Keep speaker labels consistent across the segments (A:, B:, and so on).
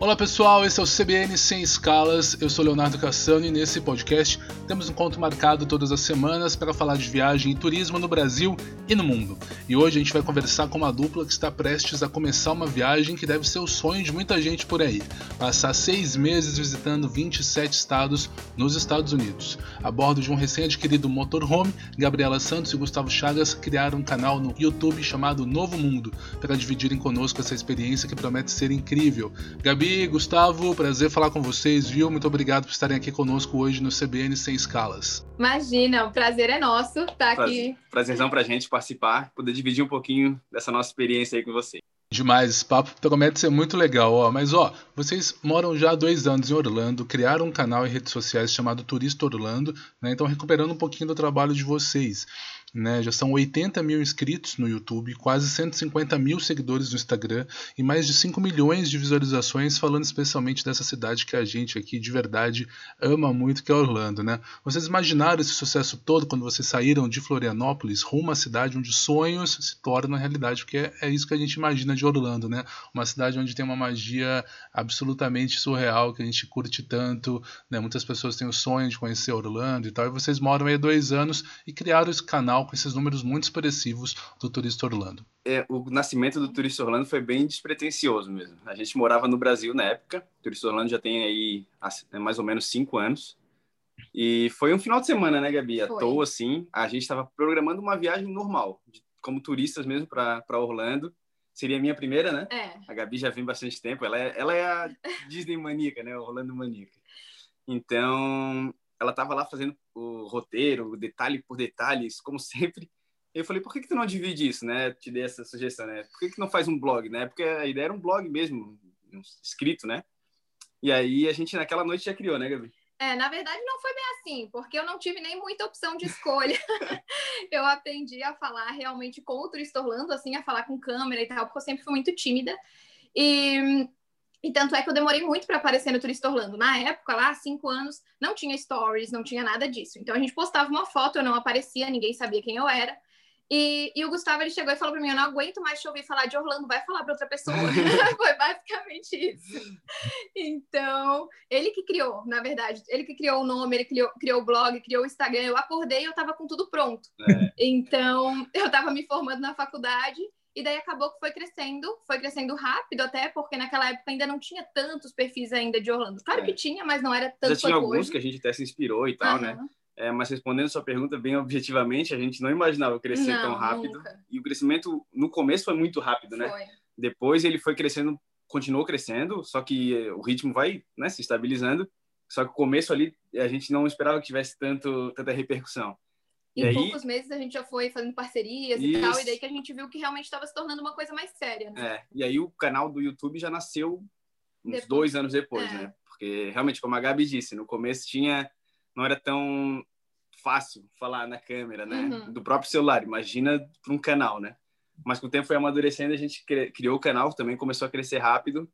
A: Olá pessoal, esse é o CBN Sem Escalas. Eu sou Leonardo Cassano e nesse podcast temos um encontro marcado todas as semanas para falar de viagem e turismo no Brasil e no mundo. E hoje a gente vai conversar com uma dupla que está prestes a começar uma viagem que deve ser o sonho de muita gente por aí: passar seis meses visitando 27 estados nos Estados Unidos. A bordo de um recém-adquirido motorhome, Gabriela Santos e Gustavo Chagas criaram um canal no YouTube chamado Novo Mundo para dividirem conosco essa experiência que promete ser incrível. Gabi, Gustavo, prazer falar com vocês, viu? Muito obrigado por estarem aqui conosco hoje no CBN Sem Escalas.
B: Imagina, o prazer é nosso estar aqui.
C: Prazerzão pra gente participar, poder dividir um pouquinho dessa nossa experiência aí com você.
A: Demais, esse papo promete ser muito legal, ó. Mas ó, vocês moram já há dois anos em Orlando, criaram um canal em redes sociais chamado Turista Orlando, né? Então recuperando um pouquinho do trabalho de vocês. Né, já são 80 mil inscritos no YouTube, quase 150 mil seguidores no Instagram e mais de 5 milhões de visualizações, falando especialmente dessa cidade que a gente aqui de verdade ama muito, que é Orlando. Né? Vocês imaginaram esse sucesso todo quando vocês saíram de Florianópolis rumo à cidade onde sonhos se tornam realidade? Porque é, isso que a gente imagina de Orlando, né? uma cidade onde tem uma magia absolutamente surreal que a gente curte tanto. Né? Muitas pessoas têm o sonho de conhecer Orlando e tal, e vocês moram aí dois anos e criaram esse canal com esses números muito expressivos do Turista Orlando.
C: É, o nascimento do Turista Orlando foi bem despretensioso mesmo. A gente morava no Brasil na época, o Turista Orlando já tem aí é mais ou menos cinco anos. E foi um final de semana, né, Gabi? À foi. toa, assim. A gente estava programando uma viagem normal, de, como turistas mesmo, para Orlando. Seria a minha primeira, né?
B: É.
C: A Gabi já vem bastante tempo. Ela é, ela é a Disney maníaca, né? Orlando maníaca. Então, ela estava lá fazendo o roteiro, detalhe por detalhes, como sempre. Eu falei, por que, que tu não divide isso, né? Te dei essa sugestão, né? Por que, que não faz um blog, né? Porque a ideia era um blog mesmo, escrito, né? E aí a gente naquela noite já criou, né, Gabi?
B: É, na verdade não foi bem assim, porque eu não tive nem muita opção de escolha. eu aprendi a falar realmente com o turista Orlando, assim, a falar com câmera e tal, porque eu sempre fui muito tímida. E e tanto é que eu demorei muito para aparecer no Turista Orlando. Na época, lá, cinco anos, não tinha stories, não tinha nada disso. Então a gente postava uma foto, eu não aparecia, ninguém sabia quem eu era. E, e o Gustavo ele chegou e falou para mim: Eu não aguento mais te ouvir falar de Orlando, vai falar para outra pessoa. Foi basicamente isso. Então, ele que criou, na verdade, ele que criou o nome, ele criou, criou o blog, criou o Instagram. Eu acordei e eu estava com tudo pronto. É. Então, eu estava me formando na faculdade e daí acabou que foi crescendo, foi crescendo rápido até, porque naquela época ainda não tinha tantos perfis ainda de Orlando. Claro é. que tinha, mas não era tanto
C: Já tinha alguns hoje. que a gente até se inspirou e tal, uhum. né? É, mas respondendo sua pergunta bem objetivamente, a gente não imaginava crescer não, tão rápido. Nunca. E o crescimento no começo foi muito rápido, né?
B: Foi.
C: Depois ele foi crescendo, continuou crescendo, só que o ritmo vai né, se estabilizando. Só que o começo ali a gente não esperava que tivesse tanto, tanta repercussão.
B: Em aí, poucos meses a gente já foi fazendo parcerias isso. e tal, e daí que a gente viu que realmente estava se tornando uma coisa mais séria. Né?
C: É, e aí o canal do YouTube já nasceu uns depois. dois anos depois, é. né? Porque realmente, como a Gabi disse, no começo tinha. não era tão fácil falar na câmera, né? Uhum. Do próprio celular, imagina para um canal, né? Mas com o tempo foi amadurecendo, a gente criou o canal, também começou a crescer rápido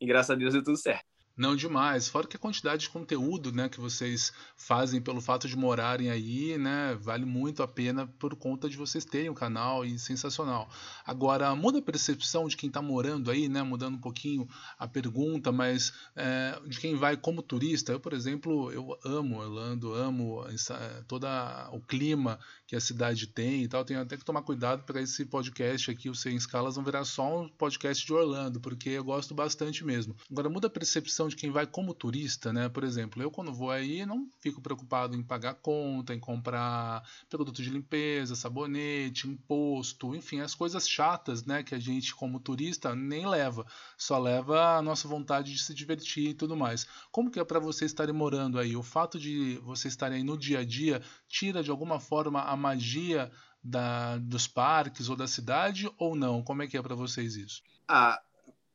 C: e graças a Deus deu tudo certo.
A: Não demais. Fora que a quantidade de conteúdo né, que vocês fazem pelo fato de morarem aí, né, vale muito a pena por conta de vocês terem um canal e sensacional. Agora, muda a percepção de quem está morando aí, né, mudando um pouquinho a pergunta, mas é, de quem vai como turista. Eu, por exemplo, eu amo Orlando, amo essa, todo o clima que a cidade tem e tal. Tenho até que tomar cuidado para esse podcast aqui, o Sem Escalas, não virar só um podcast de Orlando, porque eu gosto bastante mesmo. Agora, muda a percepção de quem vai como turista, né? Por exemplo, eu quando vou aí não fico preocupado em pagar conta, em comprar produto de limpeza, sabonete, imposto, enfim, as coisas chatas, né? Que a gente como turista nem leva, só leva a nossa vontade de se divertir e tudo mais. Como que é para vocês estarem morando aí? O fato de vocês estarem aí no dia a dia tira de alguma forma a magia da, dos parques ou da cidade ou não? Como é que é para vocês isso?
C: Ah,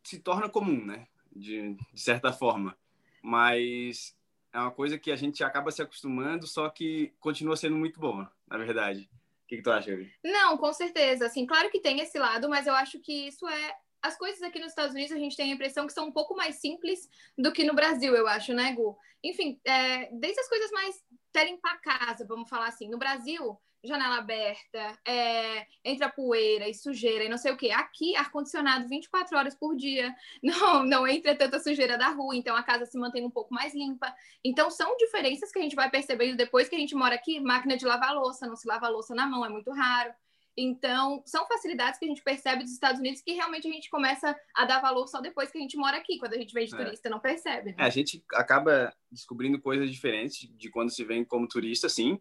C: se torna comum, né? De, de certa forma. Mas é uma coisa que a gente acaba se acostumando, só que continua sendo muito boa, na verdade. O que, que tu acha, Gabi?
B: Não, com certeza. Assim, claro que tem esse lado, mas eu acho que isso é. As coisas aqui nos Estados Unidos a gente tem a impressão que são um pouco mais simples do que no Brasil, eu acho, né, Gu? Enfim, é, desde as coisas mais terem para casa, vamos falar assim. No Brasil, janela aberta, é, entra poeira e sujeira e não sei o que. Aqui, ar-condicionado 24 horas por dia, não, não entra tanta sujeira da rua, então a casa se mantém um pouco mais limpa. Então, são diferenças que a gente vai percebendo depois que a gente mora aqui. Máquina de lavar louça, não se lava louça na mão, é muito raro. Então, são facilidades que a gente percebe dos Estados Unidos que realmente a gente começa a dar valor só depois que a gente mora aqui. Quando a gente vem de é. turista, não percebe. Né?
C: É, a gente acaba descobrindo coisas diferentes de quando se vem como turista, sim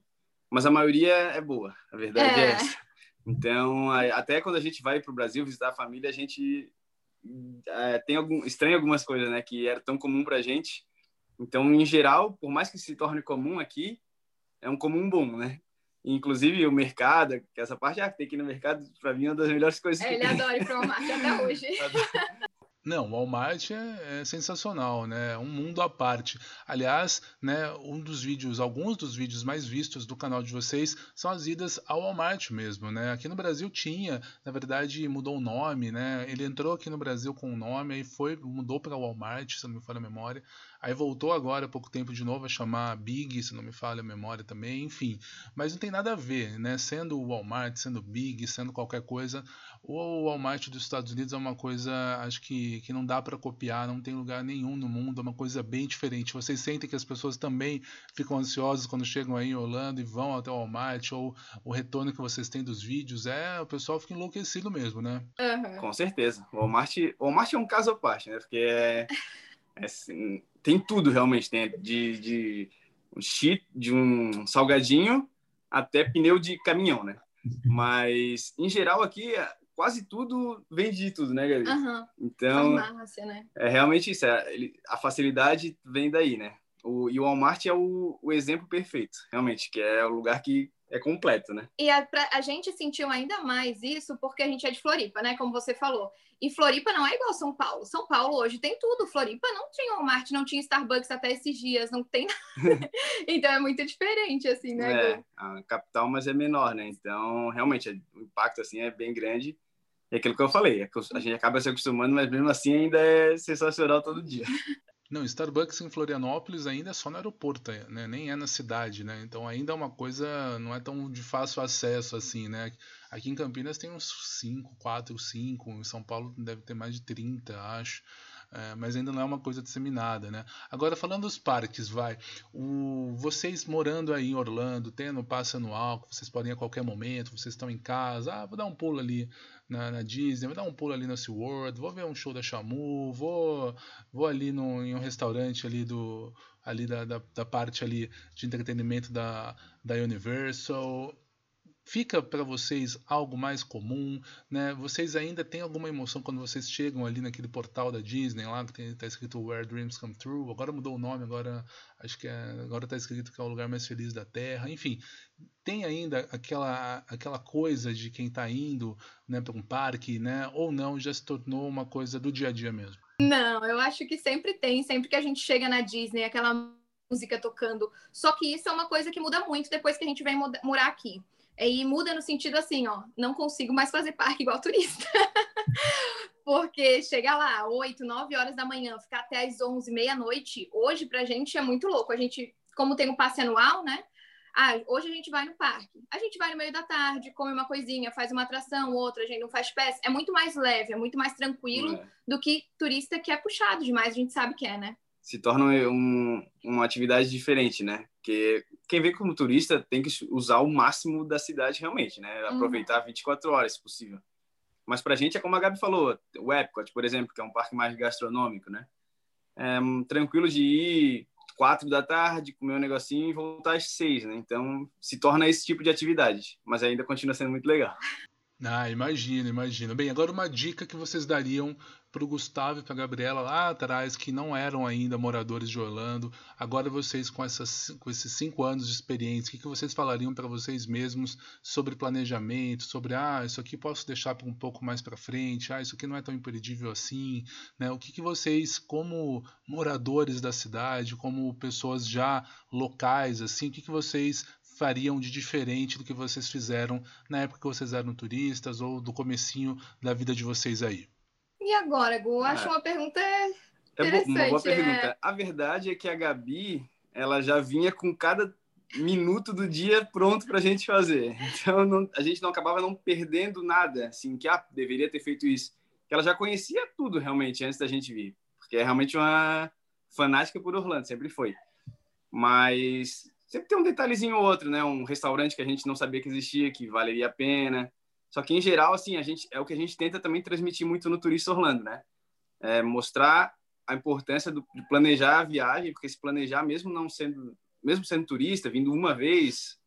C: mas a maioria é boa, a verdade é, é essa. Então, até quando a gente vai para o Brasil visitar a família, a gente é, tem algum, estranha algumas coisas, né, que era tão comum para a gente. Então, em geral, por mais que se torne comum aqui, é um comum bom, né? Inclusive o mercado, que essa parte, ah, tem que ir no mercado, para mim é uma das melhores coisas
B: é,
C: que
B: ele
C: tem.
B: adora ir para o market até hoje.
A: Não, o Walmart é, é, sensacional, né? É um mundo à parte. Aliás, né, um dos vídeos, alguns dos vídeos mais vistos do canal de vocês são as idas ao Walmart mesmo, né? Aqui no Brasil tinha, na verdade, mudou o nome, né? Ele entrou aqui no Brasil com o nome, aí foi, mudou para Walmart, se não me falha a memória. Aí voltou agora há pouco tempo de novo a chamar Big, se não me falha a memória também, enfim. Mas não tem nada a ver, né? Sendo o Walmart, sendo Big, sendo qualquer coisa, o Walmart dos Estados Unidos é uma coisa, acho que, que não dá para copiar, não tem lugar nenhum no mundo, é uma coisa bem diferente. Vocês sentem que as pessoas também ficam ansiosas quando chegam aí em Orlando e vão até o Walmart, ou o retorno que vocês têm dos vídeos, é, o pessoal fica enlouquecido mesmo, né?
C: Uhum. Com certeza. O Walmart, o Walmart é um caso à parte, né? Porque é, é assim, tem tudo realmente, tem de, de um cheat, de um salgadinho até pneu de caminhão, né? Mas, em geral, aqui, quase tudo vende de tudo, né, Gabi?
B: Uhum.
C: Então, né? é realmente isso. É, ele, a facilidade vem daí, né? O, e o Walmart é o, o exemplo perfeito, realmente, que é o lugar que é completo, né?
B: E a, pra, a gente sentiu ainda mais isso porque a gente é de Floripa, né? Como você falou. E Floripa não é igual São Paulo. São Paulo hoje tem tudo. Floripa não tinha Walmart, não tinha Starbucks até esses dias, não tem então é muito diferente, assim, né?
C: É, a capital, mas é menor, né? Então, realmente, o impacto, assim, é bem grande. É aquilo que eu falei, é a gente acaba se acostumando, mas mesmo assim ainda é sensacional todo dia.
A: Não, Starbucks em Florianópolis ainda é só no aeroporto, né? nem é na cidade, né? Então ainda é uma coisa, não é tão de fácil acesso assim, né? Aqui em Campinas tem uns 5, 4, 5, em São Paulo deve ter mais de 30, acho. É, mas ainda não é uma coisa disseminada, né? Agora falando dos parques, vai, o, vocês morando aí em Orlando, tendo passe anual, que vocês podem ir a qualquer momento, vocês estão em casa, ah, vou dar um pulo ali na, na, Disney, vou dar um pulo ali na SeaWorld, vou ver um show da Shamu, vou, vou ali no, em um restaurante ali do ali da, da, da parte ali de entretenimento da, da Universal fica para vocês algo mais comum, né? Vocês ainda têm alguma emoção quando vocês chegam ali naquele portal da Disney lá que está escrito Where Dreams Come True. Agora mudou o nome, agora acho que é, agora está escrito que é o lugar mais feliz da Terra. Enfim, tem ainda aquela aquela coisa de quem está indo, né, para um parque, né? Ou não, já se tornou uma coisa do dia a dia mesmo.
B: Não, eu acho que sempre tem, sempre que a gente chega na Disney, aquela música tocando. Só que isso é uma coisa que muda muito depois que a gente vem morar aqui. E muda no sentido assim, ó, não consigo mais fazer parque igual turista. Porque chegar lá 8, 9 horas da manhã, ficar até as 11, meia-noite, hoje pra gente é muito louco. A gente, como tem um passe anual, né? Ah, hoje a gente vai no parque. A gente vai no meio da tarde, come uma coisinha, faz uma atração, outra, a gente não faz peça. É muito mais leve, é muito mais tranquilo é. do que turista que é puxado demais, a gente sabe que é, né?
C: Se torna um, uma atividade diferente, né? Porque quem vem como turista tem que usar o máximo da cidade realmente, né? Uhum. Aproveitar uhum. 24 horas, se possível. Mas para a gente é como a Gabi falou, o Epcot, por exemplo, que é um parque mais gastronômico, né? É, tranquilo de ir quatro da tarde, comer um negocinho e voltar às seis, né? Então se torna esse tipo de atividade, mas ainda continua sendo muito legal.
A: Ah, imagina, imagina. Bem, agora uma dica que vocês dariam para o Gustavo e para a Gabriela lá atrás, que não eram ainda moradores de Orlando. Agora vocês, com, essas, com esses cinco anos de experiência, o que, que vocês falariam para vocês mesmos sobre planejamento, sobre, ah, isso aqui posso deixar para um pouco mais para frente, ah, isso aqui não é tão imperdível assim, né? O que, que vocês, como moradores da cidade, como pessoas já locais, assim, o que, que vocês fariam de diferente do que vocês fizeram na época que vocês eram turistas ou do comecinho da vida de vocês aí?
B: E agora, Gu? Acho ah. uma pergunta interessante. É
C: uma boa pergunta. É... A verdade é que a Gabi, ela já vinha com cada minuto do dia pronto para a gente fazer. Então, não, a gente não acabava não perdendo nada, assim, que ah, deveria ter feito isso. Que ela já conhecia tudo realmente antes da gente vir, porque é realmente uma fanática por Orlando, sempre foi. Mas sempre tem um detalhezinho ou outro, né? Um restaurante que a gente não sabia que existia, que valeria a pena. Só que em geral, assim, a gente é o que a gente tenta também transmitir muito no Turista Orlando, né? É mostrar a importância do, de planejar a viagem, porque se planejar mesmo não sendo, mesmo sendo turista, vindo uma vez,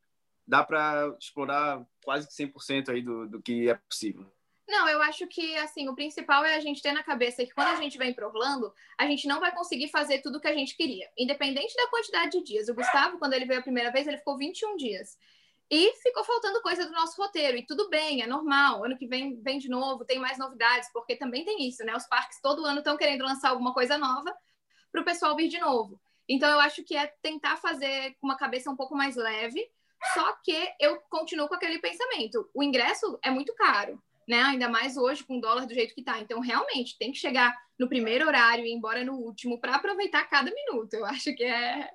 C: dá para explorar quase que 100% aí do, do que é possível.
B: Não, eu acho que assim, o principal é a gente ter na cabeça que quando a gente vem para Orlando, a gente não vai conseguir fazer tudo o que a gente queria, independente da quantidade de dias. O Gustavo, quando ele veio a primeira vez, ele ficou 21 dias. E ficou faltando coisa do nosso roteiro, e tudo bem, é normal. Ano que vem vem de novo, tem mais novidades, porque também tem isso, né? Os parques todo ano estão querendo lançar alguma coisa nova para o pessoal vir de novo. Então eu acho que é tentar fazer com uma cabeça um pouco mais leve, só que eu continuo com aquele pensamento. O ingresso é muito caro né? Ainda mais hoje com o dólar do jeito que está. Então, realmente, tem que chegar no primeiro horário e ir embora no último para aproveitar cada minuto. Eu acho que é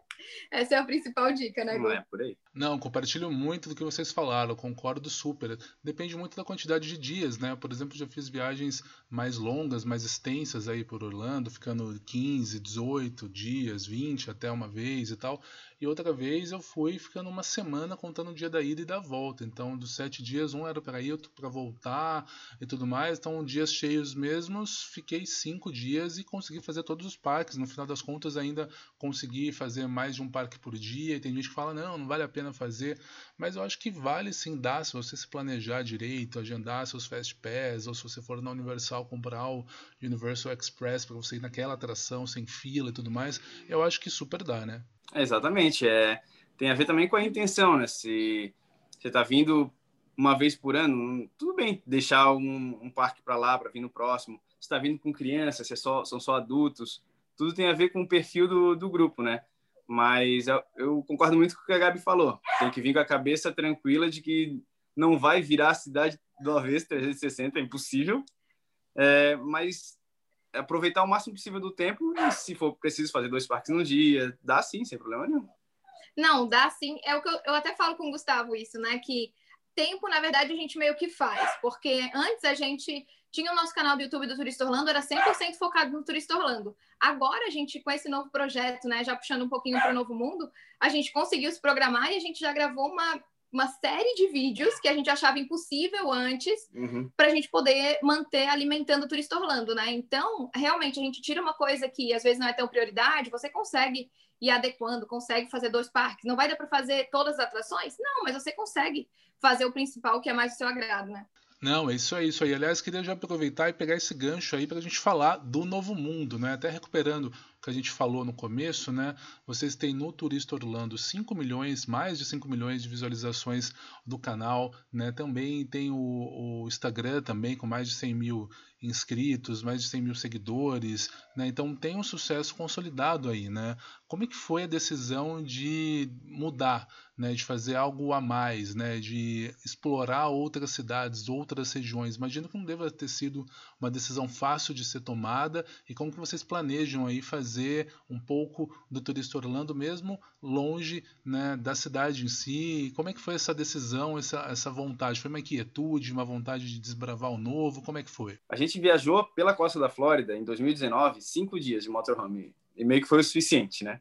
B: essa é a principal dica, né,
C: Não é por aí.
A: Não, compartilho muito do que vocês falaram, concordo super. Depende muito da quantidade de dias, né? Por exemplo, já fiz viagens mais longas, mais extensas aí por Orlando, ficando 15, 18 dias, 20 até uma vez e tal. E outra vez eu fui ficando uma semana contando o dia da ida e da volta. Então, dos sete dias, um era para ir, outro para voltar e tudo mais. Então, dias cheios mesmos, fiquei cinco dias e consegui fazer todos os parques. No final das contas, ainda consegui fazer mais de um parque por dia. E tem gente que fala, não, não vale a pena fazer. Mas eu acho que vale sim dar, se você se planejar direito, agendar seus Fast Pass, ou se você for na Universal comprar o Universal Express para você ir naquela atração sem fila e tudo mais. Eu acho que super dá, né?
C: Exatamente. É, tem a ver também com a intenção, né? Se você está vindo uma vez por ano, tudo bem deixar um, um parque para lá para vir no próximo. Está vindo com crianças, é só, são só adultos, tudo tem a ver com o perfil do, do grupo, né? Mas eu, concordo muito com o que a Gabi falou. Tem que vir com a cabeça tranquila de que não vai virar a cidade de uma vez 360, é impossível. É, mas aproveitar o máximo possível do tempo e se for preciso fazer dois parques no dia, dá sim, sem problema nenhum.
B: Não, dá sim. É o que eu, eu até falo com o Gustavo isso, né? Que tempo, na verdade, a gente meio que faz, porque antes a gente tinha o nosso canal do YouTube do Turista Orlando, era 100% focado no Turista Orlando. Agora a gente, com esse novo projeto, né, já puxando um pouquinho para o Novo Mundo, a gente conseguiu se programar e a gente já gravou uma, uma série de vídeos que a gente achava impossível antes uhum. para a gente poder manter alimentando o Turista Orlando, né? Então, realmente, a gente tira uma coisa que às vezes não é tão prioridade, você consegue ir adequando, consegue fazer dois parques. Não vai dar para fazer todas as atrações? Não, mas você consegue fazer o principal que é mais do seu agrado, né?
A: Não, é isso aí, isso aí. Aliás, queria já aproveitar e pegar esse gancho aí para a gente falar do novo mundo, né? Até recuperando que a gente falou no começo, né? Vocês têm no Turista Orlando 5 milhões, mais de 5 milhões de visualizações do canal, né? Também tem o, o Instagram também com mais de 100 mil inscritos, mais de 100 mil seguidores, né? Então tem um sucesso consolidado aí, né? Como é que foi a decisão de mudar, né? De fazer algo a mais, né? De explorar outras cidades, outras regiões. Imagino que não deva ter sido uma decisão fácil de ser tomada e como que vocês planejam aí fazer um pouco do turista Orlando mesmo longe, né? Da cidade em si. Como é que foi essa decisão, essa, essa vontade? Foi uma inquietude, uma vontade de desbravar o novo? Como é que foi?
C: A gente viajou pela costa da Flórida em 2019, cinco dias de motorhome. E meio que foi o suficiente, né?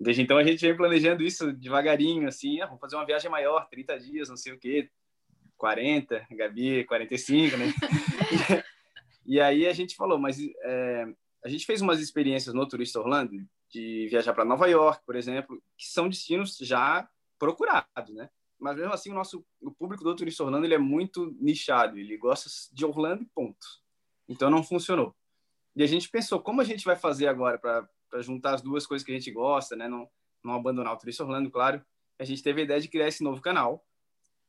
C: Desde então a gente vem planejando isso devagarinho, assim, ah, vamos fazer uma viagem maior, 30 dias, não sei o quê, 40, Gabi, 45, né? e aí a gente falou, mas é, a gente fez umas experiências no Turista Orlando, de viajar para Nova York, por exemplo, que são destinos já procurados, né? Mas mesmo assim o nosso o público do Turista Orlando ele é muito nichado, ele gosta de Orlando e ponto. Então não funcionou. E a gente pensou, como a gente vai fazer agora para juntar as duas coisas que a gente gosta, né? Não, não abandonar o Turista Orlando, claro. A gente teve a ideia de criar esse novo canal.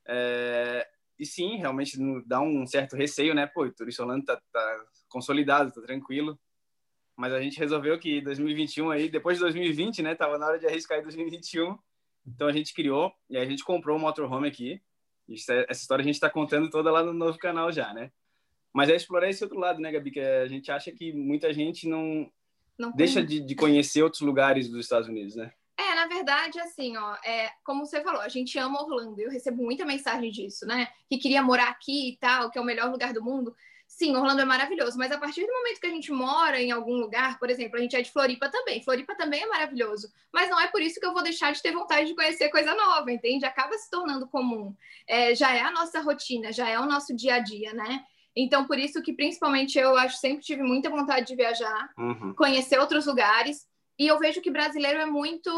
C: É... E sim, realmente dá um certo receio, né? Pô, o Turista Orlando tá, tá consolidado, tá tranquilo. Mas a gente resolveu que 2021 aí, depois de 2020, né? Tava na hora de arriscar em 2021. Então a gente criou e a gente comprou o motorhome aqui. Essa história a gente está contando toda lá no novo canal já, né? Mas é explorar esse outro lado, né, Gabi? Que a gente acha que muita gente não, não deixa de, de, conhecer outros lugares dos Estados Unidos, né?
B: É, na verdade, assim, ó, é, como você falou, a gente ama Orlando. Eu recebo muita mensagem disso, né? Que queria morar aqui e tal, que é o melhor lugar do mundo. Sim, Orlando é maravilhoso, mas a partir do momento que a gente mora em algum lugar, por exemplo, a gente é de Floripa também. Floripa também é maravilhoso, mas não é por isso que eu vou deixar de ter vontade de conhecer coisa nova, entende? Acaba se tornando comum. É, já é a nossa rotina, já é o nosso dia a dia, né? Então, por isso que principalmente eu acho sempre tive muita vontade de viajar, uhum. conhecer outros lugares. E eu vejo que brasileiro é muito.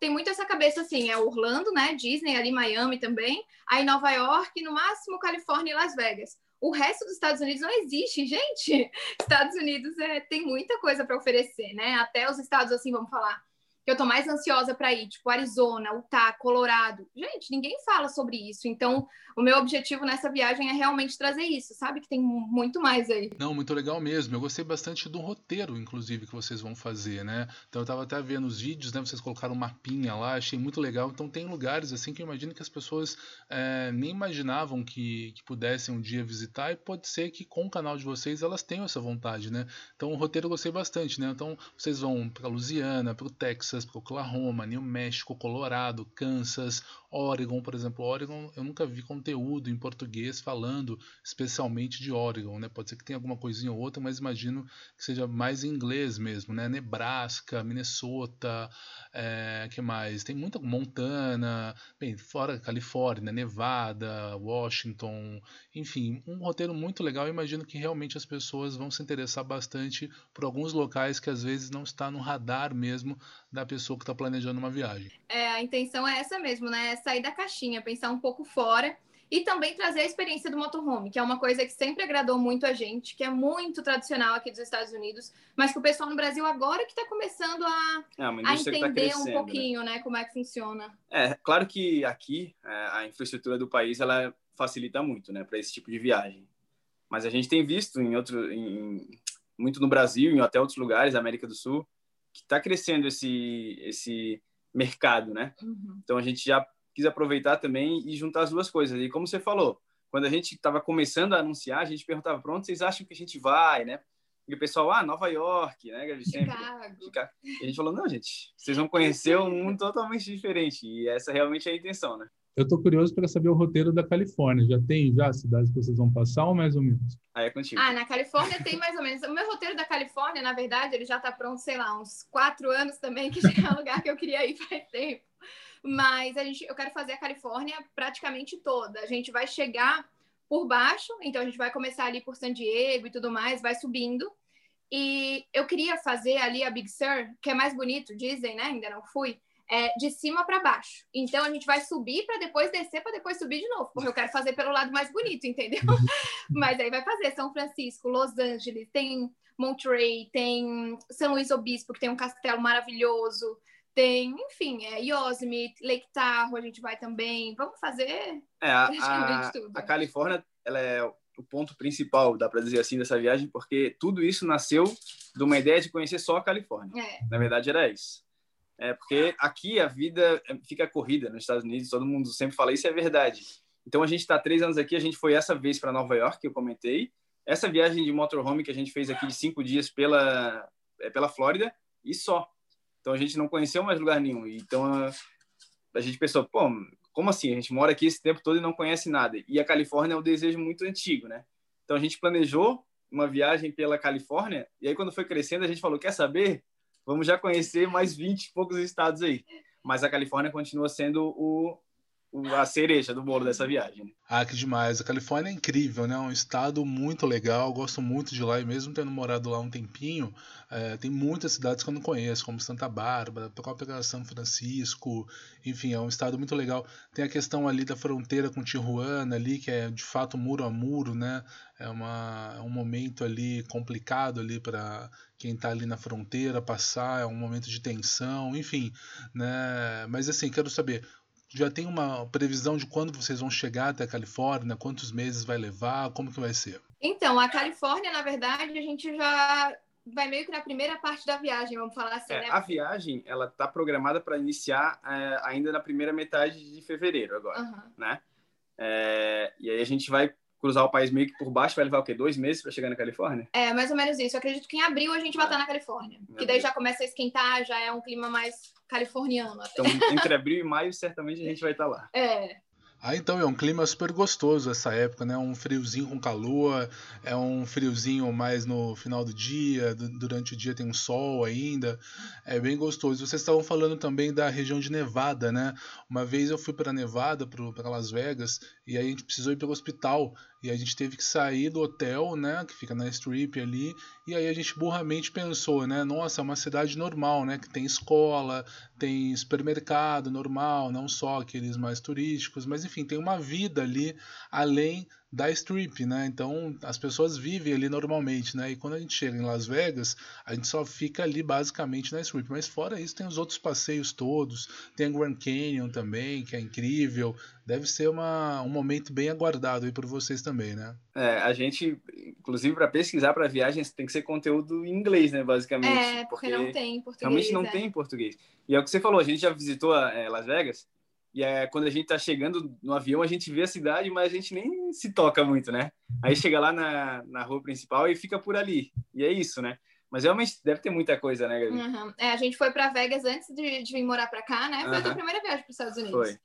B: tem muito essa cabeça assim: é Orlando, né? Disney, ali Miami também. Aí Nova York, no máximo Califórnia e Las Vegas. O resto dos Estados Unidos não existe, gente. Estados Unidos é, tem muita coisa para oferecer, né? Até os estados, assim, vamos falar, que eu tô mais ansiosa para ir, tipo Arizona, Utah, Colorado. Gente, ninguém fala sobre isso. Então, o meu objetivo nessa viagem é realmente trazer isso, sabe? Que tem muito mais aí.
A: Não, muito legal mesmo. Eu gostei bastante do roteiro, inclusive, que vocês vão fazer, né? Então, eu tava até vendo os vídeos, né? Vocês colocaram um mapinha lá, achei muito legal. Então, tem lugares, assim, que eu imagino que as pessoas é, nem imaginavam que, que pudessem um dia visitar e pode ser que com o canal de vocês elas tenham essa vontade, né? Então, o roteiro eu gostei bastante, né? Então, vocês vão para Louisiana, para o Texas, Texas, Oklahoma, New México, Colorado, Kansas, Oregon, por exemplo. Oregon, eu nunca vi conteúdo em português falando especialmente de Oregon, né? Pode ser que tenha alguma coisinha ou outra, mas imagino que seja mais em inglês mesmo, né? Nebraska, Minnesota, é, que mais? Tem muita Montana, bem, fora Califórnia, Nevada, Washington, enfim, um roteiro muito legal. Eu imagino que realmente as pessoas vão se interessar bastante por alguns locais que às vezes não está no radar mesmo da pessoa que está planejando uma viagem.
B: É, a intenção é essa mesmo, né? É sair da caixinha, pensar um pouco fora e também trazer a experiência do motorhome, que é uma coisa que sempre agradou muito a gente, que é muito tradicional aqui dos Estados Unidos, mas que o pessoal no Brasil agora que está começando a, é, a entender tá um né? pouquinho, né? né? como é que funciona.
C: É, claro que aqui é, a infraestrutura do país ela facilita muito, né, para esse tipo de viagem. Mas a gente tem visto em outro, em, muito no Brasil, em até outros lugares, América do Sul, que está crescendo esse esse mercado, né? Uhum. Então a gente já quis aproveitar também e juntar as duas coisas. E como você falou, quando a gente estava começando a anunciar, a gente perguntava para onde vocês acham que a gente vai, né? E o pessoal, ah, Nova York, né? Sempre. Chicago. E a gente falou, não, gente, vocês vão conhecer um mundo totalmente diferente. E essa realmente é a intenção, né?
A: Eu estou curioso para saber o roteiro da Califórnia. Já tem já cidades que vocês vão passar ou mais ou menos?
C: Ah, é contigo.
B: Ah, na Califórnia tem mais ou menos. O meu roteiro da Califórnia, na verdade, ele já está pronto, sei lá, uns quatro anos também, que já é um lugar que eu queria ir faz tempo. Mas a gente, eu quero fazer a Califórnia praticamente toda. A gente vai chegar por baixo, então a gente vai começar ali por San Diego e tudo mais, vai subindo. E eu queria fazer ali a Big Sur, que é mais bonito, dizem, né? Ainda não fui é de cima para baixo. Então a gente vai subir para depois descer para depois subir de novo, porque eu quero fazer pelo lado mais bonito, entendeu? Mas aí vai fazer São Francisco, Los Angeles, tem Monterey, tem São Luís Obispo, que tem um castelo maravilhoso, tem, enfim, é Yosemite, Lake Tahoe, a gente vai também. Vamos fazer
C: é, a, a, a Califórnia, ela é o ponto principal, dá para dizer assim, dessa viagem, porque tudo isso nasceu de uma ideia de conhecer só a Califórnia. É. Na verdade, era isso. É porque aqui a vida fica corrida nos Estados Unidos, todo mundo sempre fala isso, é verdade. Então a gente está três anos aqui, a gente foi essa vez para Nova York, que eu comentei, essa viagem de motorhome que a gente fez aqui de cinco dias pela é, pela Flórida e só. Então a gente não conheceu mais lugar nenhum. Então a, a gente pensou, pô, como assim? A gente mora aqui esse tempo todo e não conhece nada. E a Califórnia é um desejo muito antigo, né? Então a gente planejou uma viagem pela Califórnia e aí quando foi crescendo a gente falou, quer saber? Vamos já conhecer mais 20 e poucos estados aí. Mas a Califórnia continua sendo o, a cereja do bolo dessa viagem.
A: Ah, que demais. A Califórnia é incrível, né? É um estado muito legal. Gosto muito de lá e mesmo tendo morado lá um tempinho, é, tem muitas cidades que eu não conheço, como Santa Bárbara, própria São Francisco. Enfim, é um estado muito legal. Tem a questão ali da fronteira com Tijuana ali, que é de fato muro a muro, né? É, uma, é um momento ali complicado ali para quem está ali na fronteira passar, é um momento de tensão, enfim, né? Mas assim, quero saber, já tem uma previsão de quando vocês vão chegar até a Califórnia? Quantos meses vai levar? Como que vai ser?
B: Então, a Califórnia, na verdade, a gente já vai meio que na primeira parte da viagem, vamos falar assim,
C: é,
B: né?
C: A viagem, ela tá programada para iniciar é, ainda na primeira metade de fevereiro agora, uhum. né? É, e aí a gente vai cruzar o país meio que por baixo, vai levar o quê? Dois meses para chegar na Califórnia?
B: É, mais ou menos isso. Eu acredito que em abril a gente vai estar na Califórnia. que daí já começa a esquentar, já é um clima mais californiano. Até.
C: Então, entre abril e maio, certamente a gente vai estar lá.
B: É.
A: Ah, então é um clima super gostoso essa época, né? Um friozinho com calor, é um friozinho mais no final do dia, durante o dia tem um sol ainda, é bem gostoso. Vocês estavam falando também da região de Nevada, né? Uma vez eu fui para Nevada, para Las Vegas, e aí a gente precisou ir para o hospital e a gente teve que sair do hotel, né, que fica na Strip ali, e aí a gente burramente pensou, né, nossa, é uma cidade normal, né, que tem escola, tem supermercado normal, não só aqueles mais turísticos, mas enfim, tem uma vida ali além da Strip, né? Então as pessoas vivem ali normalmente, né? E quando a gente chega em Las Vegas, a gente só fica ali basicamente na Strip. Mas fora isso, tem os outros passeios todos, tem a Grand Canyon também, que é incrível. Deve ser uma, um momento bem aguardado aí por vocês também, né?
C: É, a gente, inclusive para pesquisar para viagens, tem que ser conteúdo em inglês, né? Basicamente.
B: É, porque, porque não tem em português.
C: Realmente não
B: é.
C: tem em português. E é o que você falou, a gente já visitou é, Las Vegas. E é, quando a gente tá chegando no avião, a gente vê a cidade, mas a gente nem se toca muito, né? Aí chega lá na, na rua principal e fica por ali. E é isso, né? Mas realmente deve ter muita coisa, né, Gabi?
B: Uhum. É, a gente foi para Vegas antes de, de, vir morar para cá, né? Foi uhum. a tua primeira viagem para os Estados Unidos.
C: Foi.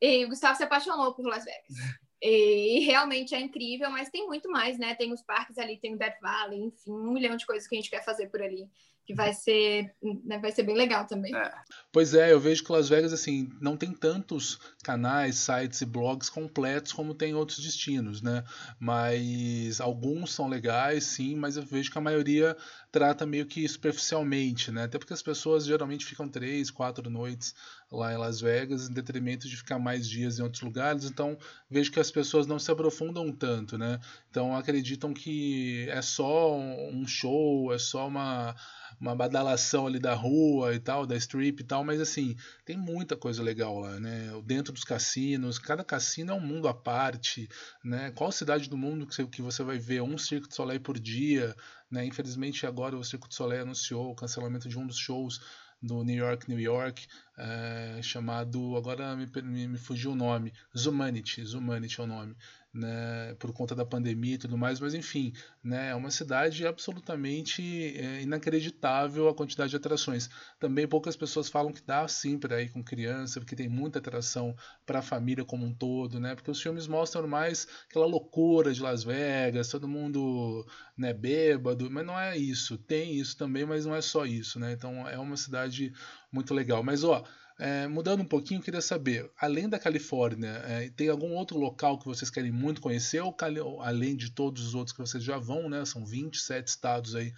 B: E o Gustavo se apaixonou por Las Vegas. E realmente é incrível, mas tem muito mais, né? Tem os parques ali, tem o Death Valley, enfim, um milhão de coisas que a gente quer fazer por ali que vai ser, né, vai ser bem legal também. É.
A: Pois é, eu vejo que Las Vegas assim não tem tantos canais, sites e blogs completos como tem outros destinos, né? Mas alguns são legais, sim, mas eu vejo que a maioria trata meio que superficialmente, né? Até porque as pessoas geralmente ficam três, quatro noites lá em Las Vegas, em detrimento de ficar mais dias em outros lugares. Então vejo que as pessoas não se aprofundam tanto, né? Então acreditam que é só um show, é só uma uma badalação ali da rua e tal, da strip e tal, mas assim, tem muita coisa legal lá, né? Dentro dos cassinos, cada cassino é um mundo à parte, né? Qual cidade do mundo que você, que você vai ver um Circo de Soleil por dia, né? Infelizmente agora o Circo de Soleil anunciou o cancelamento de um dos shows do New York, New York, é, chamado, agora me, me, me, fugiu o nome, Zumanity, Zumanity é o nome, né, por conta da pandemia e tudo mais, mas enfim, né, é uma cidade absolutamente é, inacreditável a quantidade de atrações. Também poucas pessoas falam que dá sim para ir com criança, porque tem muita atração para a família como um todo, né, porque os filmes mostram mais aquela loucura de Las Vegas, todo mundo né, bêbado, mas não é isso. Tem isso também, mas não é só isso, né? Então é uma cidade muito legal. Mas ó, É, mudando um pouquinho, queria saber, além da Califórnia, é, tem algum outro local que vocês querem muito conhecer, ou, além de todos os outros que vocês já vão, né? São 27 estados aí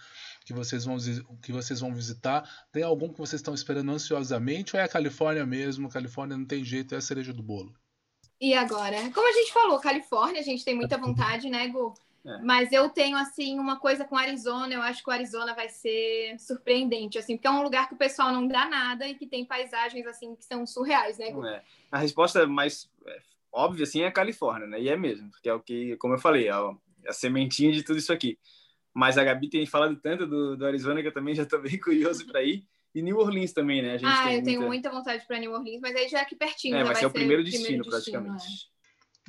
A: que vocês vão, que vocês vão visitar. Tem algum que vocês estão esperando ansiosamente, ou é a Califórnia mesmo? Califórnia não tem jeito, é a cereja do bolo.
B: E agora? Como a gente falou, Califórnia, a gente tem muita vontade, né, Gu? É. Mas eu tenho, assim, uma coisa com Arizona. Eu acho que o Arizona vai ser surpreendente, assim, porque é um lugar que o pessoal não dá nada e que tem paisagens, assim, que são surreais, né?
C: É. A resposta mais é, óbvia, assim, é a Califórnia, né? E é mesmo, porque é o que, como eu falei, é a, é a sementinha de tudo isso aqui. Mas a Gabi tem falado tanto do, do Arizona que eu também já estou bem curioso para ir. E New Orleans também, né?
B: ah, eu muita... tenho muita vontade para New Orleans, mas aí já é aqui pertinho.
C: É,
B: vai,
C: ser, o primeiro destino, primeiro destino praticamente.
A: É.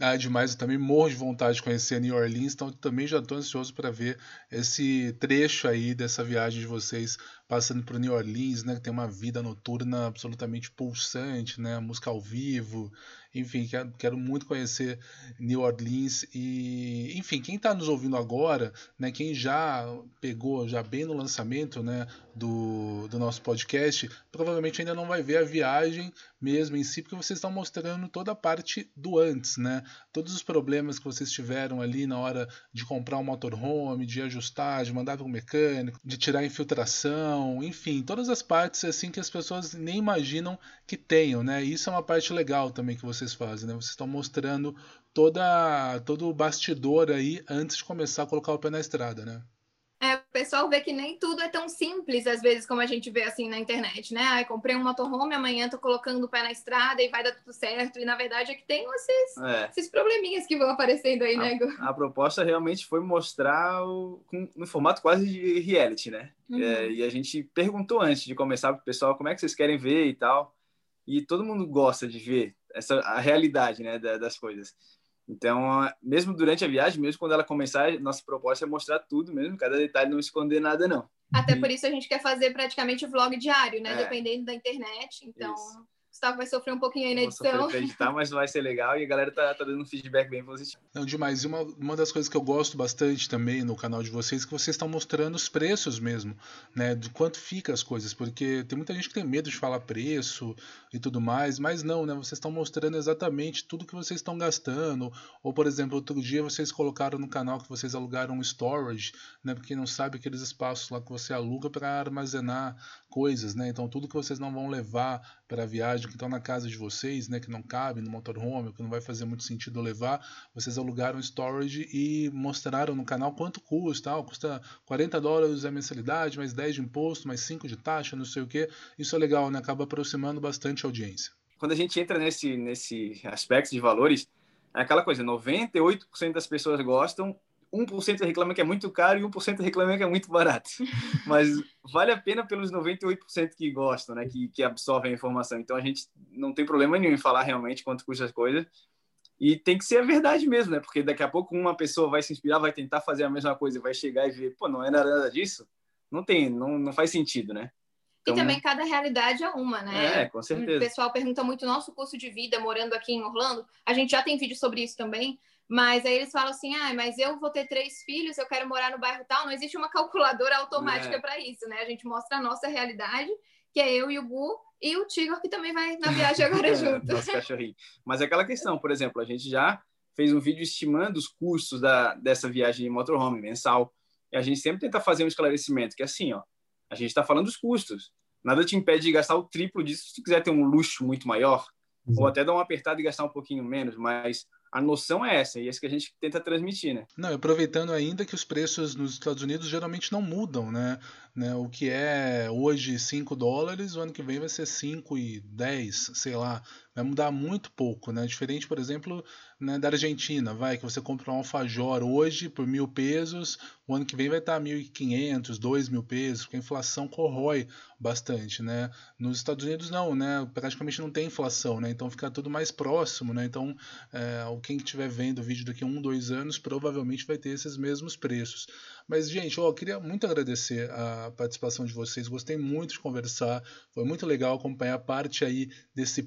A: Ah, demais. Eu também morro de vontade de conhecer New Orleans, então também já estou ansioso para ver esse trecho aí dessa viagem de vocês passando por New Orleans, né, que tem uma vida noturna absolutamente pulsante, né, música ao vivo, enfim, quero, quero muito conhecer New Orleans e, enfim, quem está nos ouvindo agora, né, quem já pegou já bem no lançamento, né, do, do nosso podcast, provavelmente ainda não vai ver a viagem mesmo em si, porque vocês estão mostrando toda a parte do antes, né, todos os problemas que vocês tiveram ali na hora de comprar um motorhome, de ajustar, de mandar para o mecânico, de tirar infiltração, enfim, todas as partes assim que as pessoas nem imaginam que tenham, né? Isso é uma parte legal também que vocês fazem, né? Vocês estão mostrando toda todo o bastidor aí antes de começar a colocar o pé na estrada, né?
B: É, o pessoal vê que nem tudo é tão simples, às vezes, como a gente vê assim na internet, né? Ai, comprei um motorhome, amanhã tô colocando o pé na estrada e vai dar tudo certo. E na verdade é que tem esses, é. esses probleminhas que vão aparecendo aí, né,
C: a, a proposta realmente foi mostrar o, no formato quase de reality, né? Uhum. É, e a gente perguntou antes de começar pro pessoal como é que vocês querem ver e tal. E todo mundo gosta de ver essa a realidade, né, das coisas. Então, mesmo durante a viagem, mesmo quando ela começar, nossa proposta é mostrar tudo mesmo, cada detalhe, não esconder nada, não.
B: Até por isso a gente quer fazer praticamente vlog diário, né? É. Dependendo da internet. Então, isso. Gustavo vai sofrer um pouquinho aí na edição.
C: Vou editar, mas vai ser legal e a galera tá, tá dando um feedback bem positivo.
A: Não, demais. E uma, uma das coisas que eu gosto bastante também no canal de vocês é que vocês estão mostrando os preços mesmo, né? De quanto fica as coisas, porque tem muita gente que tem medo de falar preço e tudo mais, mas não, né? Vocês estão mostrando exatamente tudo que vocês estão gastando. Ou, por exemplo, outro dia vocês colocaram no canal que vocês alugaram um storage, né? Porque não sabe aqueles espaços lá que você aluga para armazenar coisas, né? Então tudo que vocês não vão levar para a viagem que estão na casa de vocês, né, que não cabe no motorhome, que não vai fazer muito sentido levar, vocês alugaram storage e mostraram no canal quanto custa. Ah, custa 40 dólares a mensalidade, mais 10 de imposto, mais 5 de taxa, não sei o que. Isso é legal, né? Acaba aproximando bastante a audiência.
C: Quando a gente entra nesse, nesse aspecto de valores, é aquela coisa, 98% das pessoas gostam 1% reclama que é muito caro e 1% reclama que é muito barato. Mas vale a pena pelos 98% que gostam, né? Que, que absorvem a informação. Então a gente não tem problema nenhum em falar realmente quanto custa as coisas. E tem que ser a verdade mesmo, né? Porque daqui a pouco uma pessoa vai se inspirar, vai tentar fazer a mesma coisa vai chegar e ver, pô, não é nada disso. Não tem, não, não faz sentido, né?
B: Então, e também cada realidade é uma, né?
C: É, com certeza.
B: O pessoal pergunta muito nosso custo de vida morando aqui em Orlando. A gente já tem vídeo sobre isso também. Mas aí eles falam assim: ah, mas eu vou ter três filhos, eu quero morar no bairro tal. Não existe uma calculadora automática é. para isso, né? A gente mostra a nossa realidade, que é eu e o Gu e o Tigor, que também vai na viagem agora é, junto.
C: Nosso cachorrinho. Mas é aquela questão, por exemplo, a gente já fez um vídeo estimando os custos da, dessa viagem de motorhome mensal. E a gente sempre tenta fazer um esclarecimento, que é assim, ó, a gente está falando dos custos. Nada te impede de gastar o triplo disso se tu quiser ter um luxo muito maior, ou até dar uma apertada e gastar um pouquinho menos, mas a noção é essa, e é isso que a gente tenta transmitir, né?
A: Não, aproveitando ainda que os preços nos Estados Unidos geralmente não mudam, né? né? O que é hoje 5 dólares, o ano que vem vai ser 5 e 10, sei lá. Vai mudar muito pouco, né? Diferente, por exemplo, né, da Argentina, vai, que você compra um alfajor hoje por mil pesos, o ano que vem vai estar 1.500, 2.000 pesos, porque a inflação corrói bastante, né? Nos Estados Unidos não, né? Praticamente não tem inflação, né? Então fica tudo mais próximo, né? Então, é, quem estiver vendo o vídeo daqui a um, dois anos, provavelmente vai ter esses mesmos preços. Mas, gente, ó, eu queria muito agradecer a participação de vocês. Gostei muito de conversar. Foi muito legal acompanhar parte aí desse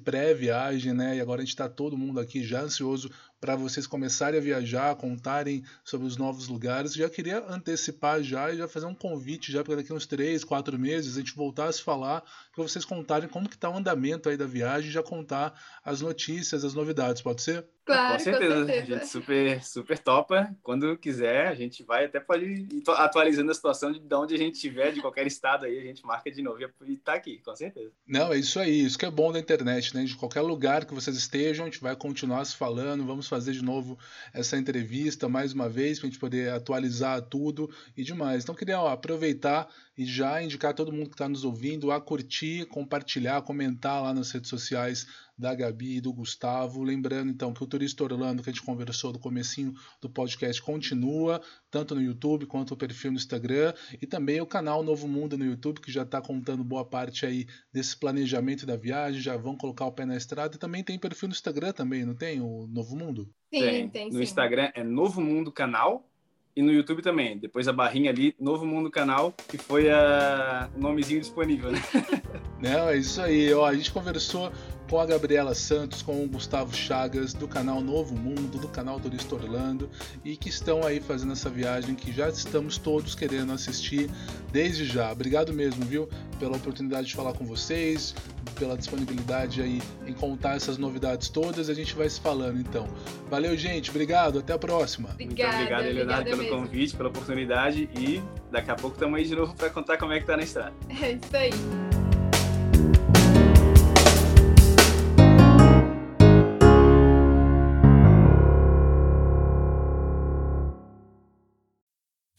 A: pré-viagem, né? E agora a gente está todo mundo aqui já ansioso para vocês começarem a viajar, contarem sobre os novos lugares. Já queria antecipar já e já fazer um convite já para daqui uns três, quatro meses a gente voltar a se falar para vocês contarem como que está o andamento aí da viagem, já contar as notícias, as novidades, pode ser?
B: Claro,
C: com certeza.
B: com certeza.
C: A gente super, super topa. Quando quiser, a gente vai até pode ir atualizando a situação de, de onde a gente estiver, de qualquer estado aí, a gente marca de novo e tá aqui, com certeza.
A: Não, é isso aí. Isso que é bom da internet, né? De qualquer lugar que vocês estejam, a gente vai continuar se falando. Vamos fazer de novo essa entrevista mais uma vez para a gente poder atualizar tudo e demais. Então, queria ó, aproveitar e já indicar todo mundo que está nos ouvindo a curtir, compartilhar, comentar lá nas redes sociais da Gabi e do Gustavo. Lembrando então que o Turista Orlando que a gente conversou do comecinho do podcast continua, tanto no YouTube quanto o perfil no Instagram e também o canal Novo Mundo no YouTube que já está contando boa parte aí desse planejamento da viagem, já vão colocar o pé na estrada e também tem perfil no Instagram também, não tem o Novo Mundo?
B: Sim, tem, tem
C: No
B: sim.
C: Instagram é Novo Mundo Canal e no YouTube também. Depois a barrinha ali, Novo Mundo Canal, que foi a... o nomezinho disponível, né?
A: Não, é isso aí. Ó, a gente conversou com a Gabriela Santos, com o Gustavo Chagas, do canal Novo Mundo, do canal Turista Orlando, e que estão aí fazendo essa viagem que já estamos todos querendo assistir desde já. Obrigado mesmo, viu, pela oportunidade de falar com vocês, pela disponibilidade aí em contar essas novidades todas. A gente vai se falando então. Valeu, gente. Obrigado. Até a próxima.
B: Obrigada,
C: Muito obrigado, Leonardo,
B: obrigada
C: pelo
B: mesmo.
C: convite, pela oportunidade e daqui a pouco estamos aí de novo para contar como é que tá na estrada.
B: É isso aí.